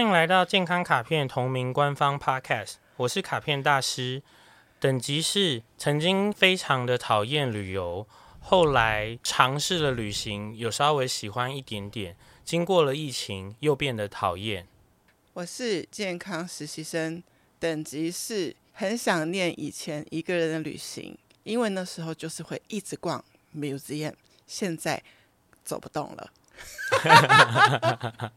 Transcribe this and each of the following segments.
欢迎来到健康卡片同名官方 Podcast，我是卡片大师。等级是曾经非常的讨厌旅游，后来尝试了旅行，有稍微喜欢一点点。经过了疫情，又变得讨厌。我是健康实习生，等级是很想念以前一个人的旅行，因为那时候就是会一直逛 museum，现在走不动了。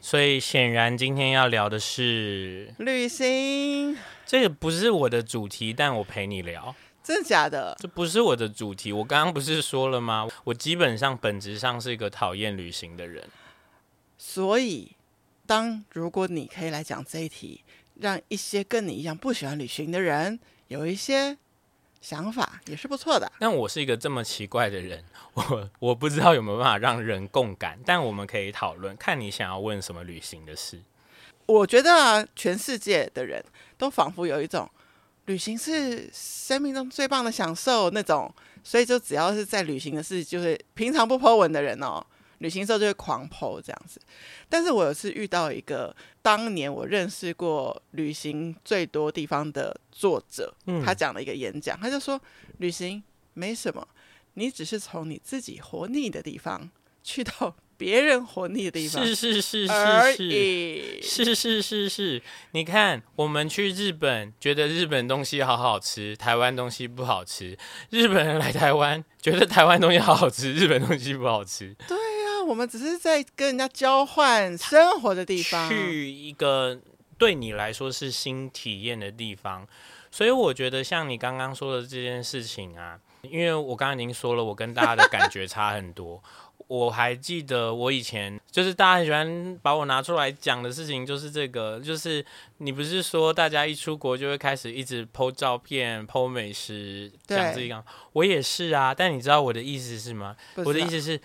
所以显然今天要聊的是旅行，这个不是我的主题，但我陪你聊。真的假的？这不是我的主题。我刚刚不是说了吗？我基本上本质上是一个讨厌旅行的人。所以，当如果你可以来讲这一题，让一些跟你一样不喜欢旅行的人有一些。想法也是不错的，但我是一个这么奇怪的人，我我不知道有没有办法让人共感，但我们可以讨论，看你想要问什么旅行的事。我觉得啊，全世界的人都仿佛有一种旅行是生命中最棒的享受那种，所以就只要是在旅行的事，就是平常不 po 文的人哦。旅行的时候就会狂 po 这样子，但是我有次遇到一个当年我认识过旅行最多地方的作者，嗯、他讲了一个演讲，他就说旅行没什么，你只是从你自己活腻的地方去到别人活腻的地方，是是是是是。是是是是，你看我们去日本，觉得日本东西好好吃，台湾东西不好吃；日本人来台湾，觉得台湾东西好好吃，日本东西不好吃。对。我们只是在跟人家交换生活的地方，去一个对你来说是新体验的地方，所以我觉得像你刚刚说的这件事情啊，因为我刚刚已经说了，我跟大家的感觉差很多。我还记得我以前就是大家很喜欢把我拿出来讲的事情，就是这个，就是你不是说大家一出国就会开始一直 po 照片、po 美食，讲这个，我也是啊。但你知道我的意思是吗？我的意思是。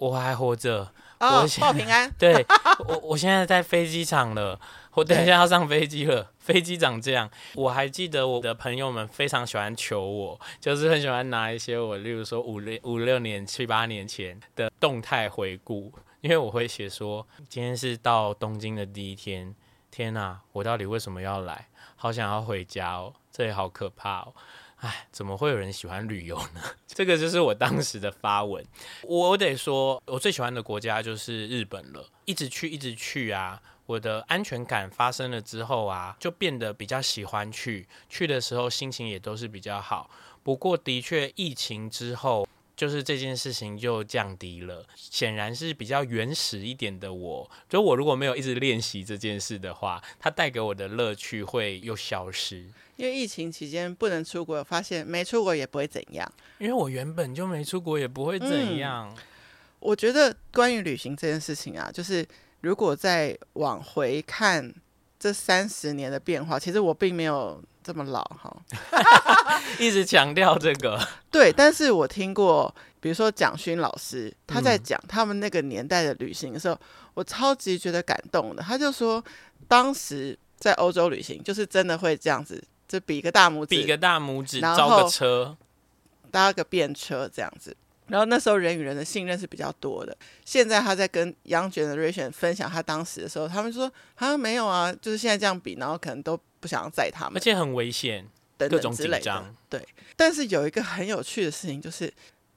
我还活着，哦、我报平安。对，我我现在在飞机场了，我等一下要上飞机了。飞机长这样，我还记得我的朋友们非常喜欢求我，就是很喜欢拿一些我，例如说五六五六年、七八年前的动态回顾，因为我会写说，今天是到东京的第一天，天哪，我到底为什么要来？好想要回家哦，这也好可怕哦。哎，怎么会有人喜欢旅游呢？这个就是我当时的发文。我得说，我最喜欢的国家就是日本了。一直去，一直去啊！我的安全感发生了之后啊，就变得比较喜欢去。去的时候心情也都是比较好。不过的确，疫情之后，就是这件事情就降低了。显然是比较原始一点的我。就我如果没有一直练习这件事的话，它带给我的乐趣会又消失。因为疫情期间不能出国，发现没出国也不会怎样。因为我原本就没出国，也不会怎样。嗯，我觉得关于旅行这件事情啊，就是如果再往回看这三十年的变化，其实我并没有这么老哈。一直强调这个，对。但是我听过，比如说蒋勋老师他在讲他们那个年代的旅行的时候，我超级觉得感动的。他就说，当时在欧洲旅行，就是真的会这样子。就比个大拇指，比个大拇指，招个车，搭个便车这样子。然后那时候人与人的信任是比较多的。现在他在跟 Young Generation 分享他当时的时候，他们说啊没有啊，就是现在这样比，然后可能都不想要载他们，而且很危险，等等各种紧张。对，但是有一个很有趣的事情，就是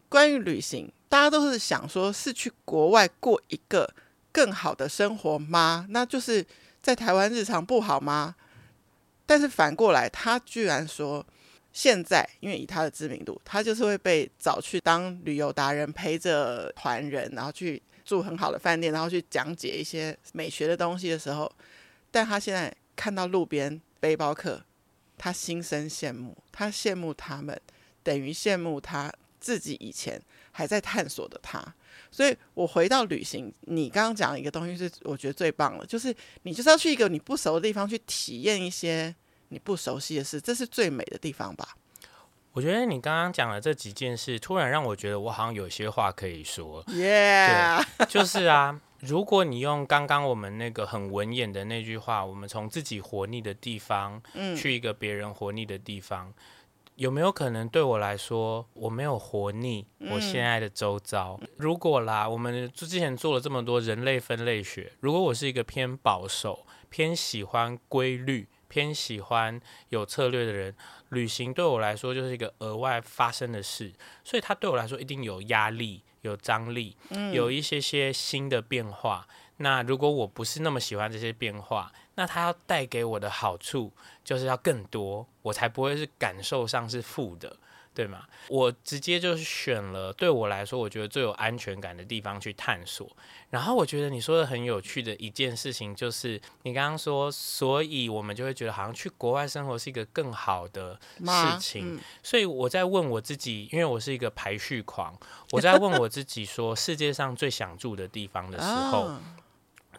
关于旅行，大家都是想说是去国外过一个更好的生活吗？那就是在台湾日常不好吗？但是反过来，他居然说，现在因为以他的知名度，他就是会被找去当旅游达人，陪着团人，然后去住很好的饭店，然后去讲解一些美学的东西的时候，但他现在看到路边背包客，他心生羡慕，他羡慕他们，等于羡慕他自己以前还在探索的他。所以我回到旅行，你刚刚讲一个东西是我觉得最棒的，就是你就是要去一个你不熟的地方去体验一些你不熟悉的事，这是最美的地方吧。我觉得你刚刚讲的这几件事，突然让我觉得我好像有些话可以说。耶，Yeah. 对，就是啊，如果你用刚刚我们那个很文言的那句话，我们从自己活腻的地方，嗯，去一个别人活腻的地方，有没有可能对我来说，我没有活腻我现在的周遭？嗯，如果啦，我们之前做了这么多人类分类学，如果我是一个偏保守、偏喜欢规律、偏喜欢有策略的人。旅行对我来说就是一个额外发生的事，所以它对我来说一定有压力、有张力，有一些些新的变化。嗯、那如果我不是那么喜欢这些变化，那它要带给我的好处就是要更多，我才不会是感受上是负的。对吗？我直接就是选了对我来说，我觉得最有安全感的地方去探索。然后我觉得你说的很有趣的一件事情，就是你刚刚说，所以我们就会觉得好像去国外生活是一个更好的事情。嗯、所以我在问我自己，因为我是一个排序狂，我在问我自己说，世界上最想住的地方的时候，啊、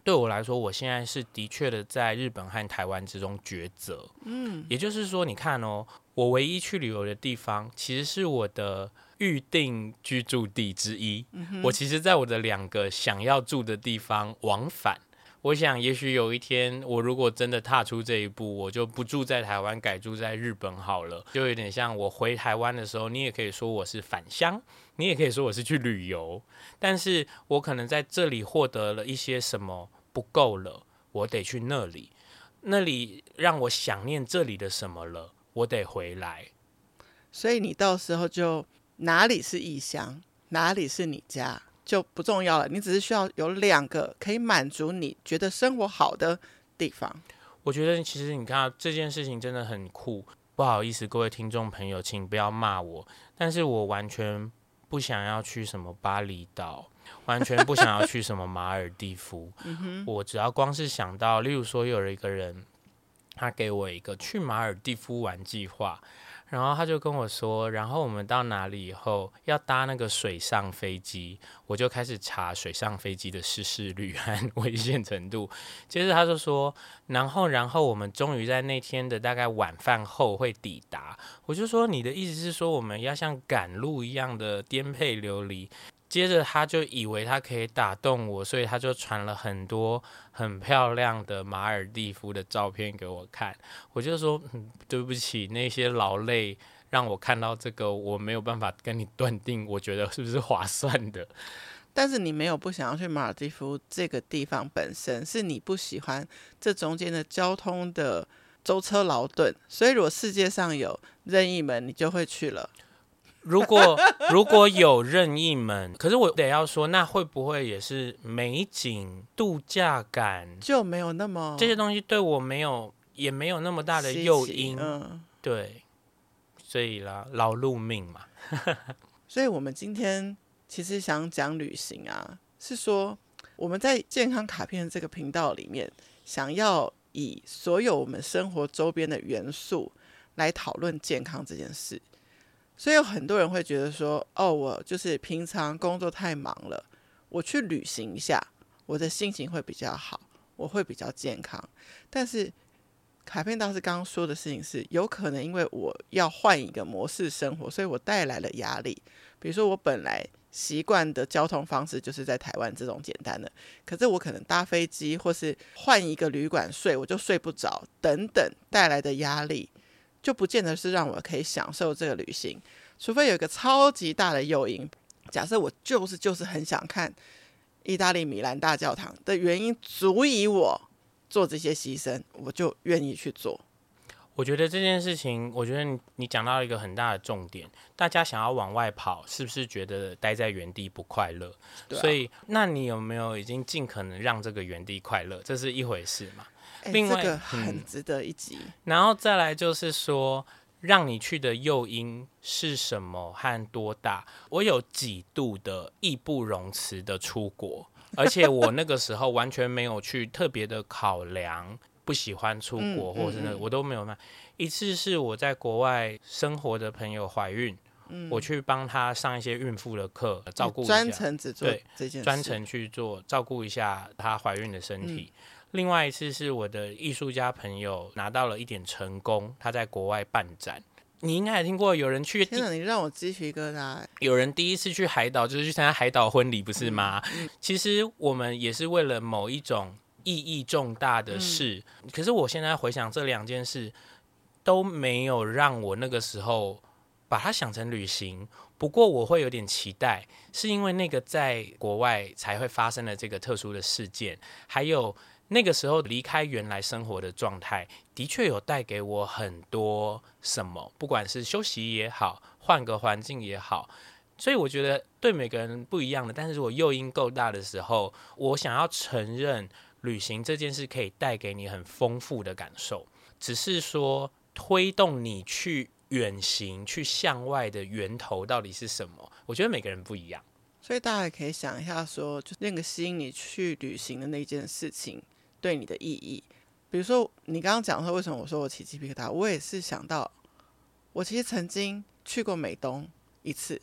对我来说，我现在是的确的在日本和台湾之中抉择。嗯，也就是说，你看哦。我唯一去旅游的地方，其实是我的预定居住地之一。嗯、我其实，在我的两个想要住的地方往返。我想，也许有一天，我如果真的踏出这一步，我就不住在台湾，改住在日本好了。就有点像我回台湾的时候，你也可以说我是返乡，你也可以说我是去旅游。但是我可能在这里获得了一些什么不够了，我得去那里，那里让我想念这里的什么了。我得回来，所以你到时候就哪里是异乡，哪里是你家就不重要了。你只是需要有两个可以满足你觉得生活好的地方。我觉得其实你看这件事情真的很酷。不好意思，各位听众朋友，请不要骂我，但是我完全不想要去什么巴厘岛，完全不想要去什么马尔地夫。嗯，我只要光是想到，例如说有一个人。他给我一个去马尔地夫玩计划，然后他就跟我说，然后我们到哪里以后要搭那个水上飞机，我就开始查水上飞机的失事率和危险程度。接着他就说，然后然后我们终于在那天的大概晚饭后会抵达。我就说，你的意思是说我们要像赶路一样的颠沛流离？接着他就以为他可以打动我，所以他就传了很多很漂亮的马尔地夫的照片给我看。我就说，嗯，对不起，那些劳累让我看到这个，我没有办法跟你断定，我觉得是不是划算的。但是你没有不想要去马尔地夫这个地方本身，是你不喜欢这中间的交通的舟车劳顿。所以如果世界上有任意门，你就会去了。如果 如果有任意门，可是我得要说，那会不会也是美景度假感就没有那么这些东西对我没有也没有那么大的诱因，嗯，对，所以啦，劳碌命嘛。所以我们今天其实想讲旅行啊，是说我们在健康卡片这个频道里面，想要以所有我们生活周边的元素来讨论健康这件事。所以有很多人会觉得说：“哦，我就是平常工作太忙了，我去旅行一下，我的心情会比较好，我会比较健康。”但是卡片大师刚刚说的事情是，有可能因为我要换一个模式生活，所以我带来了压力。比如说，我本来习惯的交通方式就是在台湾这种简单的，可是我可能搭飞机或是换一个旅馆睡，我就睡不着，等等带来的压力。就不见得是让我可以享受这个旅行，除非有一个超级大的诱因。假设我就是就是很想看意大利米兰大教堂的原因，足以我做这些牺牲，我就愿意去做。我觉得这件事情，我觉得你你讲到一个很大的重点，大家想要往外跑，是不是觉得待在原地不快乐？所以，那你有没有已经尽可能让这个原地快乐？这是一回事嘛？另外，这个很值得一集。嗯，然后再来就是说，让你去的诱因是什么和多大？我有几度的义不容辞的出国，而且我那个时候完全没有去特别的考量不喜欢出国，嗯、或者是那个、我都没有卖。一次是我在国外生活的朋友怀孕，嗯、我去帮她上一些孕妇的课，照顾一下，专程只做这件事，专程去做照顾一下她怀孕的身体。嗯、另外一次是我的艺术家朋友拿到了一点成功，他在国外办展。你应该也听过有人去，天哪，你让我鸡皮疙瘩。有人第一次去海岛，就是去参加海岛婚礼，不是吗？嗯嗯、其实我们也是为了某一种意义重大的事。嗯、可是我现在回想这两件事，都没有让我那个时候把它想成旅行。不过我会有点期待，是因为那个在国外才会发生的这个特殊的事件，还有。那个时候离开原来生活的状态，的确有带给我很多什么，不管是休息也好，换个环境也好，所以我觉得对每个人不一样的。但是如果诱因够大的时候，我想要承认旅行这件事可以带给你很丰富的感受，只是说推动你去远行、去向外的源头到底是什么？我觉得每个人不一样，所以大家也可以想一下说，说就那个吸引你去旅行的那件事情。对你的意义，比如说你刚刚讲说为什么我说我起鸡皮疙瘩，我也是想到，我其实曾经去过美东一次，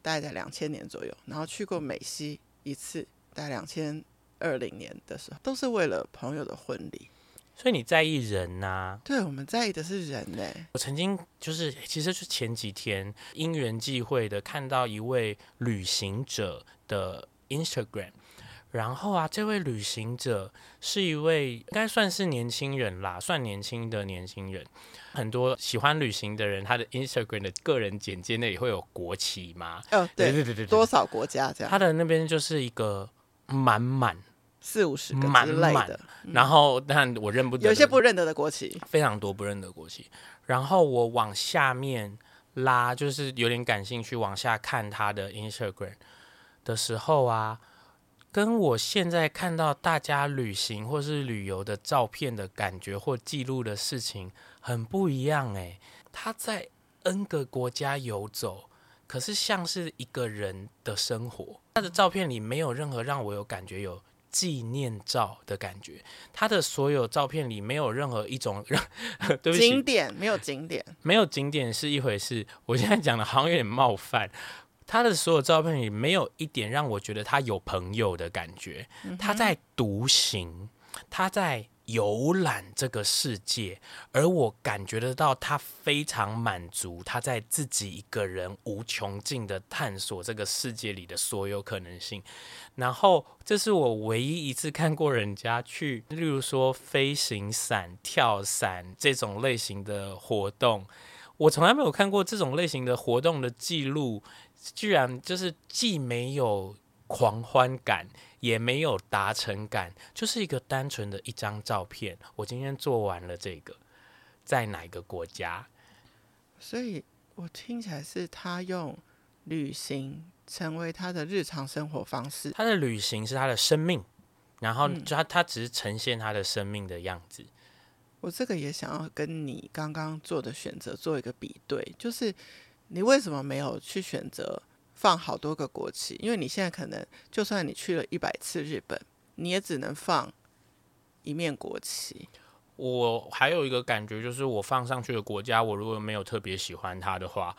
大概在两千年左右，然后去过美西一次，大概两千二零年的时候，都是为了朋友的婚礼。所以你在意人呐、啊？对，我们在意的是人呢。我曾经就是，其实是前几天因缘际会的看到一位旅行者的 Instagram。然后啊，这位旅行者是一位应该算是年轻人啦，算年轻的年轻人。很多喜欢旅行的人，他的 Instagram 的个人简介那里会有国旗吗？哦，对对对对，多少国家这样？他的那边就是一个满满四五十个满满的，然后但我认不得，有些不认得的国旗，非常多不认得国旗。然后我往下面拉，就是有点感兴趣，往下看他的 Instagram 的时候啊。跟我现在看到大家旅行或是旅游的照片的感觉或记录的事情很不一样诶，他在 N 个国家游走，可是像是一个人的生活。他的照片里没有任何让我有感觉有纪念照的感觉。他的所有照片里没有任何一种让对不起，景点，没有景点，没有景点是一回事。我现在讲的好像有点冒犯。他的所有照片里没有一点让我觉得他有朋友的感觉，他在独行，他在游览这个世界，而我感觉得到他非常满足，他在自己一个人无穷尽的探索这个世界里的所有可能性。然后，这是我唯一一次看过人家去，例如说飞行伞、跳伞这种类型的活动，我从来没有看过这种类型的活动的记录。居然就是既没有狂欢感，也没有达成感，就是一个单纯的一张照片。我今天做完了这个，在哪个国家？所以我听起来是他用旅行成为他的日常生活方式。他的旅行是他的生命，然后就他他只是呈现他的生命的样子。嗯，我这个也想要跟你刚刚做的选择做一个比对，就是。你为什么没有去选择放好多个国旗？因为你现在可能就算你去了一百次日本，你也只能放一面国旗。我还有一个感觉，就是我放上去的国家，我如果没有特别喜欢它的话，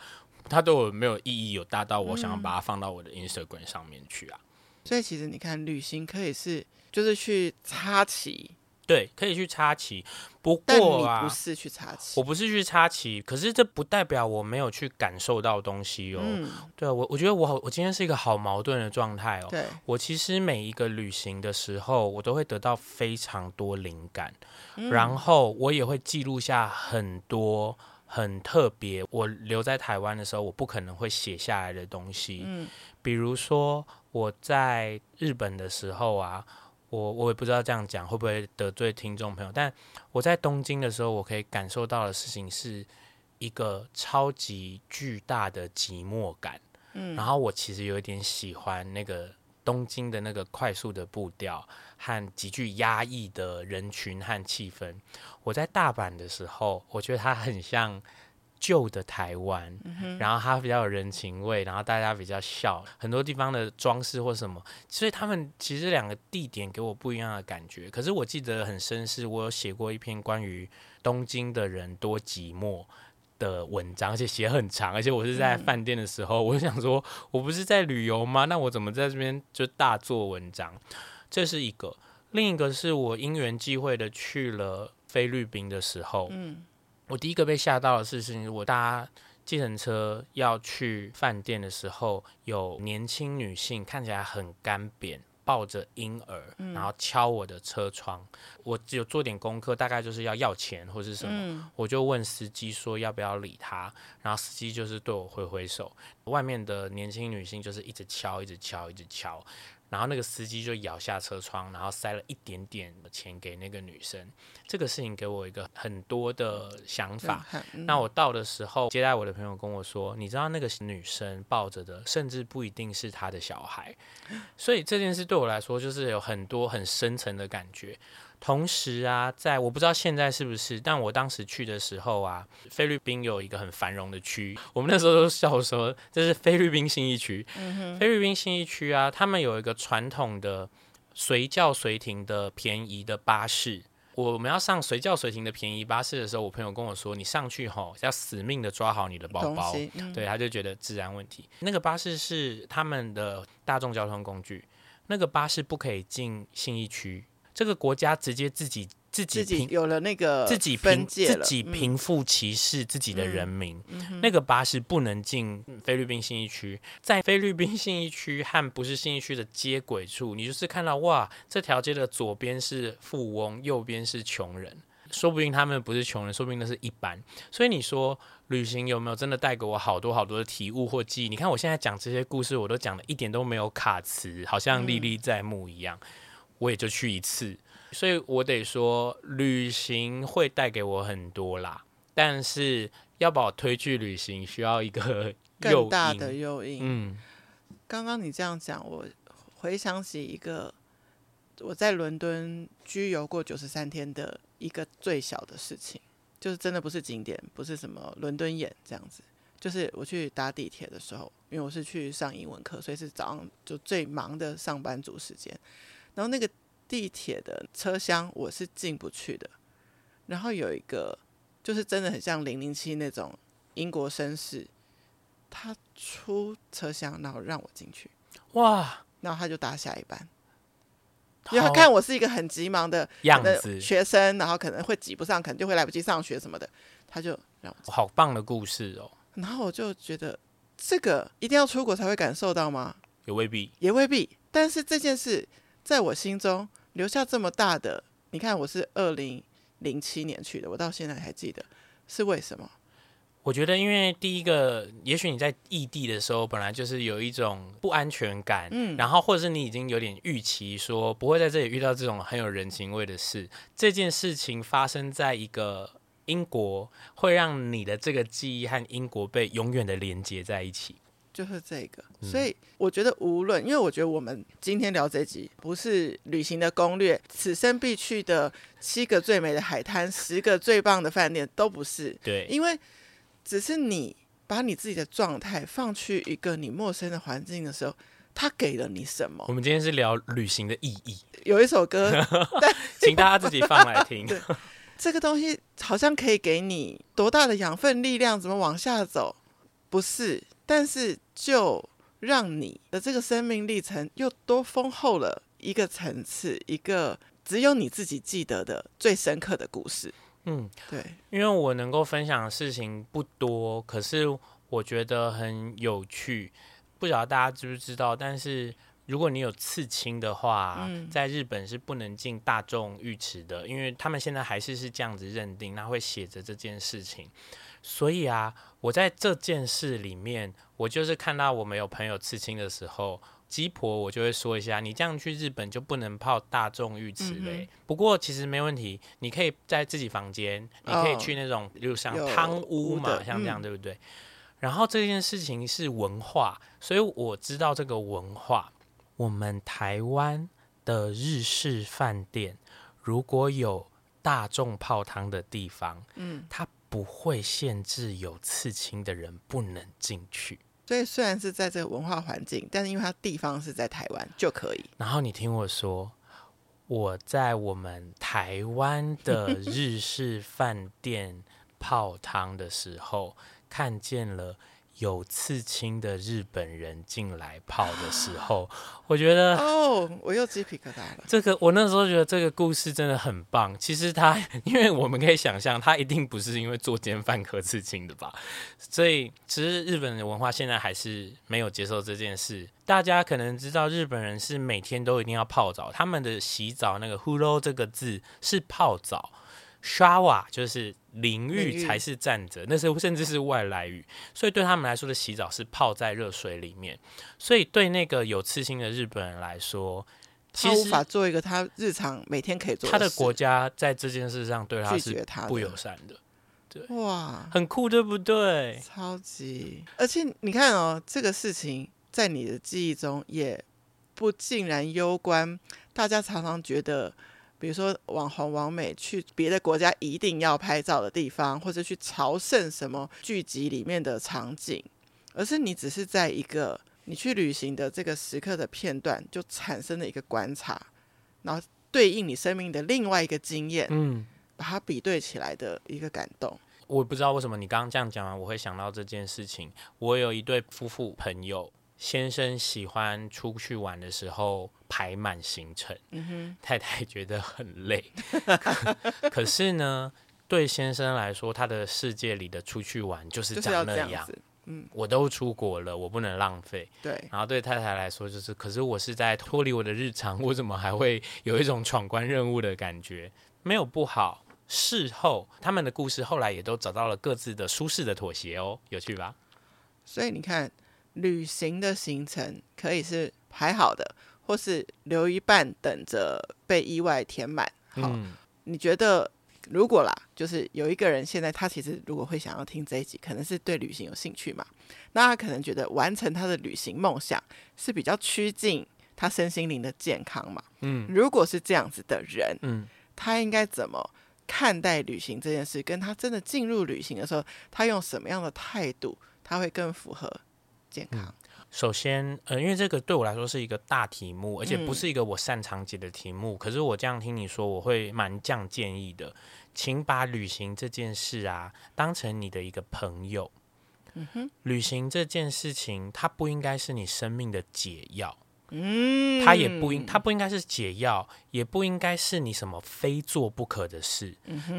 它对我没有意义，有大到我想要把它放到我的 Instagram 上面去啊。所以其实你看，旅行可以是就是去插旗。对，可以去插旗，不过啊，你不是去插旗，我不是去插旗，可是这不代表我没有去感受到东西哦。嗯、对啊，我我觉得我好我今天是一个好矛盾的状态哦。对，我其实每一个旅行的时候，我都会得到非常多灵感，嗯、然后我也会记录下很多很特别，我留在台湾的时候，我不可能会写下来的东西。嗯，比如说我在日本的时候啊。我我也不知道这样讲会不会得罪听众朋友，但我在东京的时候，我可以感受到的事情是一个超级巨大的寂寞感。嗯，然后我其实有一点喜欢那个东京的那个快速的步调和极具压抑的人群和气氛。我在大阪的时候，我觉得它很像旧的台湾，嗯、然后它比较有人情味，然后大家比较笑，很多地方的装饰或什么，所以他们其实两个地点给我不一样的感觉。可是我记得很深，是我有写过一篇关于东京的人多寂寞的文章，而且写很长，而且我是在饭店的时候，嗯、我就想说，我不是在旅游吗？那我怎么在这边就大做文章？这是一个，另一个是我因缘际会的去了菲律宾的时候，嗯。我第一个被吓到的事情，我搭计程车要去饭店的时候，有年轻女性看起来很干瘪，抱着婴儿，然后敲我的车窗。我只有做点功课，大概就是要要钱或是什么，我就问司机说要不要理他，然后司机就是对我挥挥手。外面的年轻女性就是一直敲，一直敲，一直敲。然后那个司机就摇下车窗，然后塞了一点点的钱给那个女生。这个事情给我一个很多的想法。嗯、那我到的时候，接待我的朋友跟我说：“你知道那个女生抱着的，甚至不一定是她的小孩。”所以这件事对我来说，就是有很多很深层的感觉。同时啊，在我不知道现在是不是，但我当时去的时候啊，菲律宾有一个很繁荣的区，我们那时候都笑说这是菲律宾信义区。嗯、菲律宾信义区啊，他们有一个传统的随叫随停的便宜的巴士。我们要上随叫随停的便宜巴士的时候，我朋友跟我说，你上去吼要死命的抓好你的包包，嗯、对，他就觉得治安问题。那个巴士是他们的大众交通工具，那个巴士不可以进信义区。这个国家直接自己自己，自己有了那个自己分界自己贫富歧视自己的人民，那个巴士不能进菲律宾信义区，在菲律宾信义区和不是信义区的接轨处，你就是看到哇，这条街的左边是富翁，右边是穷人，说不定他们不是穷人，说不定那是一般。所以你说旅行有没有真的带给我好多好多的体悟或记忆？你看我现在讲这些故事，我都讲的一点都没有卡词，好像历历在目一样。嗯我也就去一次，所以我得说，旅行会带给我很多啦。但是要把我推去旅行，需要一个更大的诱因。嗯，刚刚你这样讲，我回想起一个我在伦敦居游过九十三天的一个最小的事情，就是真的不是景点，不是什么伦敦眼这样子，就是我去搭地铁的时候，因为我是去上英文课，所以是早上就最忙的上班族时间。然后那个地铁的车厢我是进不去的，然后有一个就是真的很像零零七那种英国绅士，他出车厢然后让我进去，哇！然后他就搭下一班，因为他看我是一个很急忙的样子学生，然后可能会挤不上，可能就会来不及上学什么的，他就让我。好棒的故事哦！然后我就觉得这个一定要出国才会感受到吗？也未必，也未必。但是这件事。在我心中留下这么大的，你看我是二零零七年去的，我到现在还记得，是为什么？我觉得，因为第一个，也许你在异地的时候，本来就是有一种不安全感，嗯，然后或者是你已经有点预期说不会在这里遇到这种很有人情味的事，这件事情发生在一个英国，会让你的这个记忆和英国被永远的连接在一起。就是这个，所以我觉得无论，因为我觉得我们今天聊这集不是旅行的攻略，此生必去的七个最美的海滩，十个最棒的饭店都不是。对，因为只是你把你自己的状态放去一个你陌生的环境的时候，它给了你什么？我们今天是聊旅行的意义，有一首歌，但请大家自己放来听。这个东西好像可以给你多大的养分、力量，怎么往下走？不是。但是，就让你的这个生命历程又多丰厚了一个层次，一个只有你自己记得的最深刻的故事。嗯，对，因为我能够分享的事情不多，可是我觉得很有趣。不晓得大家知不知道，但是如果你有刺青的话，嗯、在日本是不能进大众浴池的，因为他们现在还是是这样子认定，那会写着这件事情。所以啊，我在这件事里面，我就是看到我们有朋友刺青的时候，鸡婆我就会说一下，你这样去日本就不能泡大众浴池嘞。嗯、不过其实没问题，你可以在自己房间，你可以去那种，比如像汤屋嘛，像这样，对不对？嗯、然后这件事情是文化，所以我知道这个文化。我们台湾的日式饭店如果有大众泡汤的地方，嗯，它。不会限制有刺青的人不能进去。所以虽然是在这个文化环境，但是因为它地方是在台湾就可以。然后你听我说，我在我们台湾的日式饭店泡汤的时候，看见了。有刺青的日本人进来泡的时候，我觉得哦，我又鸡皮疙瘩了。这个我那时候觉得这个故事真的很棒。其实他，因为我们可以想象，他一定不是因为作奸犯科刺青的吧？所以，其实日本的文化现在还是没有接受这件事。大家可能知道，日本人是每天都一定要泡澡，他们的洗澡那个 “huro” 这个字是泡澡。shower 就是淋浴才是站着，那是甚至是外来语，所以对他们来说的洗澡是泡在热水里面。所以对那个有刺青的日本人来说，他无法做一个他日常每天可以做的。他的国家在这件事上对他是不友善的。对，哇，很酷，对不对？超级，而且你看哦，这个事情在你的记忆中也不尽然攸关。大家常常觉得。比如说网红王美去别的国家一定要拍照的地方，或者去朝圣什么剧集里面的场景，而是你只是在一个你去旅行的这个时刻的片段，就产生了一个观察，然后对应你生命的另外一个经验，嗯，把它比对起来的一个感动。我不知道为什么你刚刚这样讲完，我会想到这件事情。我有一对夫妇朋友。先生喜欢出去玩的时候排满行程，嗯，太太觉得很累。可，可是呢，对先生来说，他的世界里的出去玩就是长那样。嗯，我都出国了，我不能浪费。对。然后对太太来说，就是，可是我是在脱离我的日常，我怎么还会有一种闯关任务的感觉？没有不好。事后他们的故事后来也都找到了各自的舒适的妥协哦，有趣吧？所以你看。旅行的行程可以是排好的，或是留一半等着被意外填满。好，嗯、你觉得如果啦，就是有一个人现在他其实如果会想要听这一集，可能是对旅行有兴趣嘛？那他可能觉得完成他的旅行梦想是比较趋近他身心灵的健康嘛？嗯，如果是这样子的人，嗯，他应该怎么看待旅行这件事？跟他真的进入旅行的时候，他用什么样的态度，他会更符合？健康。嗯，首先，呃，因为这个对我来说是一个大题目，而且不是一个我擅长解的题目。嗯，可是我这样听你说，我会蛮这样建议的，请把旅行这件事啊当成你的一个朋友。嗯哼，旅行这件事情，它不应该是你生命的解药。嗯，它也不应，它不应该是解药，也不应该是你什么非做不可的事。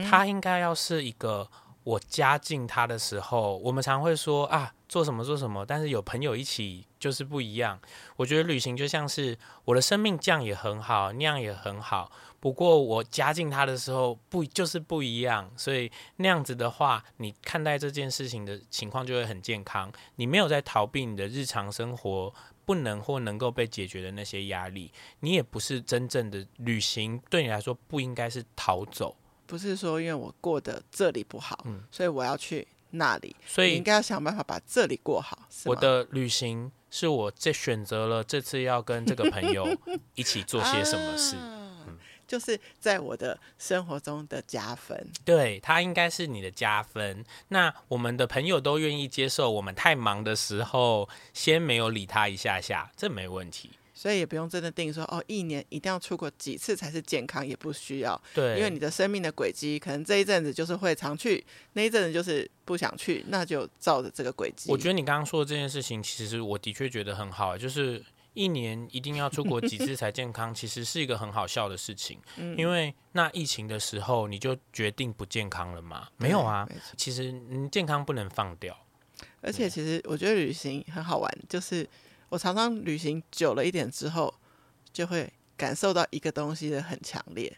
它应该要是一个。我加进它的时候，我们常会说啊，做什么做什么，但是有朋友一起就是不一样。我觉得旅行就像是我的生命，这样也很好，那样也很好。不过我加进他的时候，不就是不一样。所以那样子的话，你看待这件事情的情况就会很健康。你没有在逃避你的日常生活不能或能够被解决的那些压力，你也不是真正的旅行。对你来说，不应该是逃走。不是说因为我过得这里不好，嗯，所以我要去那里，所以你应该要想办法把这里过好。我的旅行是我这选择了这次要跟这个朋友 一起做些什么事，啊嗯，就是在我的生活中的加分。对，他应该是你的加分。那我们的朋友都愿意接受，我们太忙的时候先没有理他一下下，这没问题。所以也不用真的定说哦，一年一定要出国几次才是健康，也不需要。对，因为你的生命的轨迹，可能这一阵子就是会常去，那一阵子就是不想去，那就照着这个轨迹。我觉得你刚刚说的这件事情，其实我的确觉得很好，就是一年一定要出国几次才健康，其实是一个很好笑的事情。嗯，因为那疫情的时候，你就决定不健康了嘛？没有啊，其实你健康不能放掉。而且其实我觉得旅行很好玩，就是。我常常旅行久了一点之后，就会感受到一个东西的很强烈，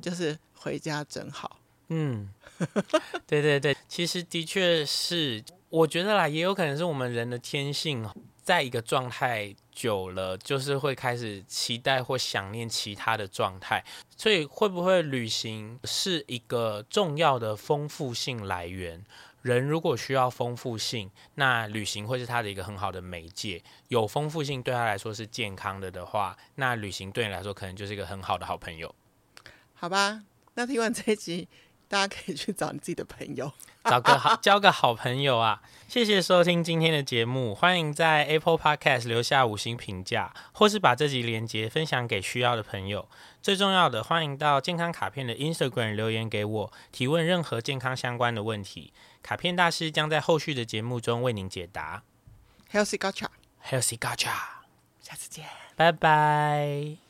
就是回家真好。嗯，对对对，其实的确是，我觉得啦，也有可能是我们人的天性，在一个状态久了，就是会开始期待或想念其他的状态。所以，会不会旅行是一个重要的丰富性来源？人如果需要丰富性，那旅行会是他的一个很好的媒介。有丰富性对他来说是健康的的话，那旅行对你来说可能就是一个很好的好朋友。好吧，那听完这一集，大大家可以去找你自己的朋友，找个好 交个好朋友啊！谢谢收听今天的节目，欢迎在 Apple Podcast 留下五星评价，或是把这集连接分享给需要的朋友。最重要的，欢迎到健康卡片的 Instagram 留言给我，提问任何健康相关的问题，卡片大师将在后续的节目中为您解答。Healthy Gacha，Healthy Gacha，下次见，拜拜。